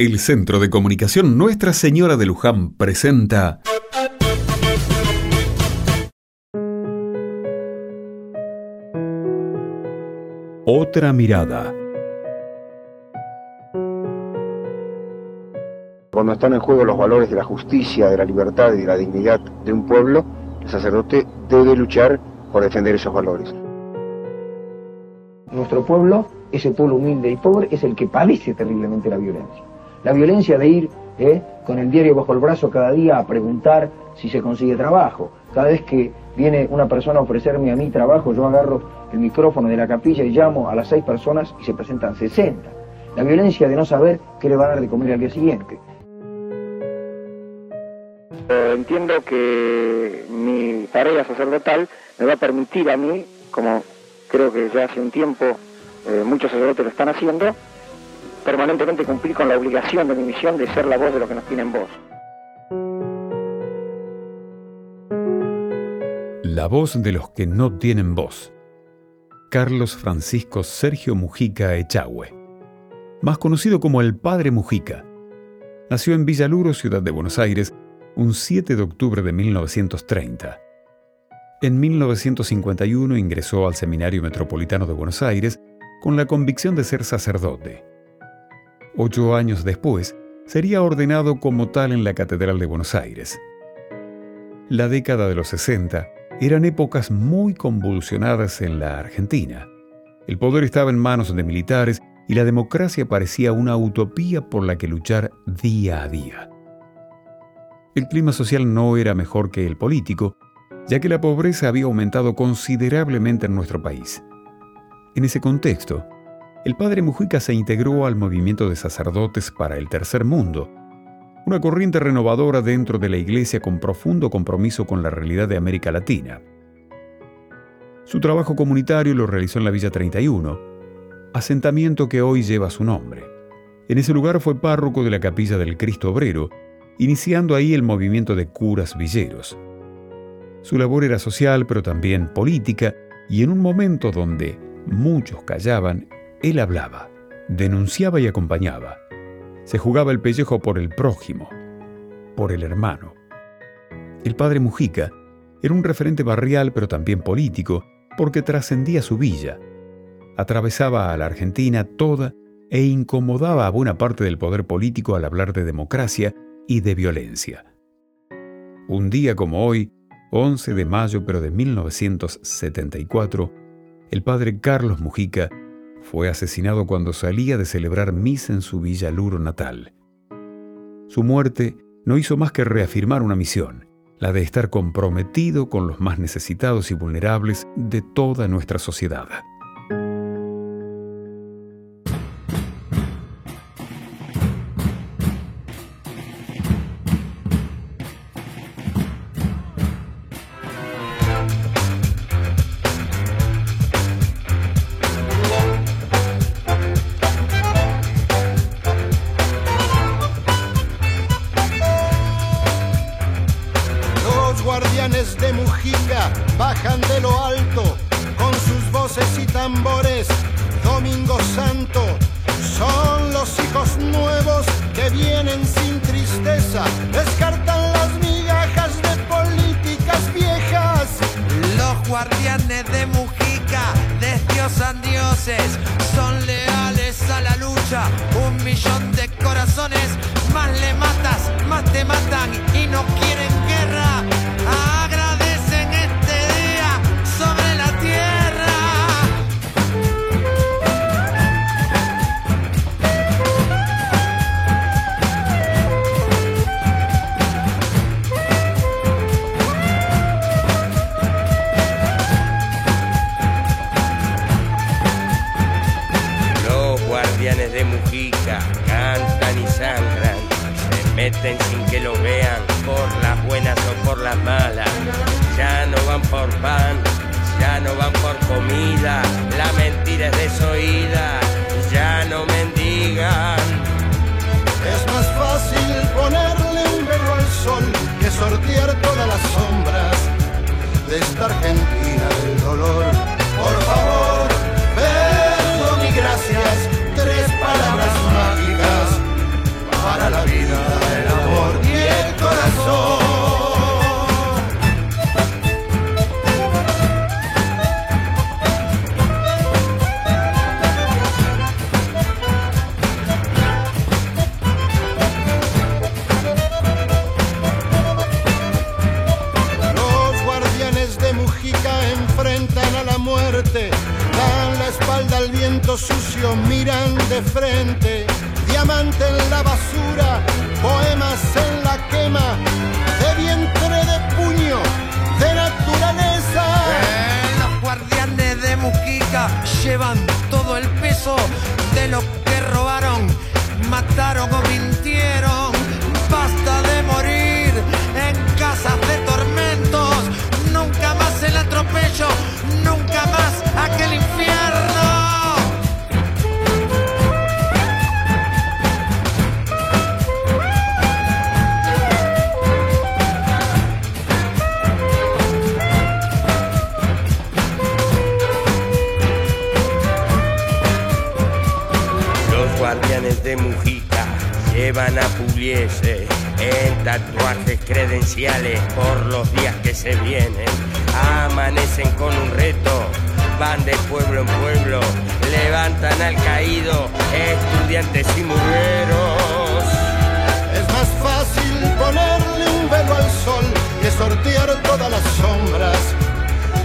El Centro de Comunicación Nuestra Señora de Luján presenta Otra mirada. Cuando están en juego los valores de la justicia, de la libertad y de la dignidad de un pueblo, el sacerdote debe luchar por defender esos valores. Nuestro pueblo, ese pueblo humilde y pobre, es el que padece terriblemente la violencia. La violencia de ir eh, con el diario bajo el brazo cada día a preguntar si se consigue trabajo. Cada vez que viene una persona a ofrecerme a mí trabajo, yo agarro el micrófono de la capilla y llamo a las seis personas y se presentan 60. La violencia de no saber qué le va a dar de comer al día siguiente. Eh, entiendo que mi tarea sacerdotal me va a permitir a mí, como creo que ya hace un tiempo eh, muchos sacerdotes lo están haciendo, permanentemente cumplir con la obligación de mi misión de ser la voz de los que nos tienen voz. La voz de los que no tienen voz. Carlos Francisco Sergio Mujica Echagüe, más conocido como el Padre Mujica. Nació en Villaluro, ciudad de Buenos Aires, un 7 de octubre de 1930. En 1951 ingresó al Seminario Metropolitano de Buenos Aires con la convicción de ser sacerdote. Ocho años después, sería ordenado como tal en la Catedral de Buenos Aires. La década de los 60 eran épocas muy convulsionadas en la Argentina. El poder estaba en manos de militares y la democracia parecía una utopía por la que luchar día a día. El clima social no era mejor que el político, ya que la pobreza había aumentado considerablemente en nuestro país. En ese contexto, el padre Mujica se integró al movimiento de sacerdotes para el tercer mundo, una corriente renovadora dentro de la iglesia con profundo compromiso con la realidad de América Latina. Su trabajo comunitario lo realizó en la Villa 31, asentamiento que hoy lleva su nombre. En ese lugar fue párroco de la capilla del Cristo Obrero, iniciando ahí el movimiento de curas villeros. Su labor era social pero también política y en un momento donde muchos callaban, él hablaba, denunciaba y acompañaba. Se jugaba el pellejo por el prójimo, por el hermano. El padre Mujica era un referente barrial pero también político porque trascendía su villa. Atravesaba a la Argentina toda e incomodaba a buena parte del poder político al hablar de democracia y de violencia. Un día como hoy, 11 de mayo pero de 1974, el padre Carlos Mujica fue asesinado cuando salía de celebrar misa en su Villa Luro natal. Su muerte no hizo más que reafirmar una misión, la de estar comprometido con los más necesitados y vulnerables de toda nuestra sociedad. Tambores. Domingo Santo son los hijos nuevos que vienen sin tristeza, descartan las migajas de políticas viejas. Los guardianes de Mujica destrozan dioses, son leales a la lucha, un millón de corazones, más le matas, más te matan y no quieren las. Ya no van por pan, ya no van por comida, la mentira es desoída, ya no mendigan. Es más fácil ponerle un velo al sol que sortear todas las sombras de esta Argentina del dolor. De frente, diamante en la basura, poemas en la quema, de vientre de puño, de naturaleza. Eh, los guardianes de Mujica llevan todo el peso de lo que robaron, mataron o llevan a Pugliese en tatuajes credenciales por los días que se vienen. Amanecen con un reto, van de pueblo en pueblo, levantan al caído, estudiantes y mujeros. Es más fácil ponerle un velo al sol que sortear todas las sombras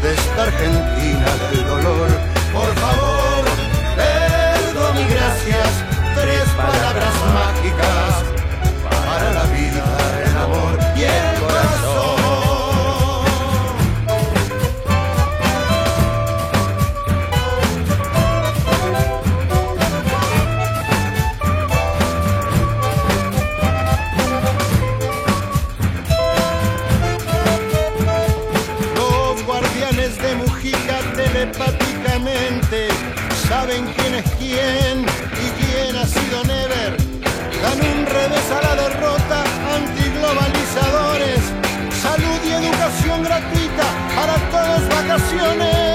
de esta Argentina del dolor. telepáticamente saben quién es quién y quién ha sido Never. Dan un revés a la derrota, antiglobalizadores, salud y educación gratuita para todos vacaciones.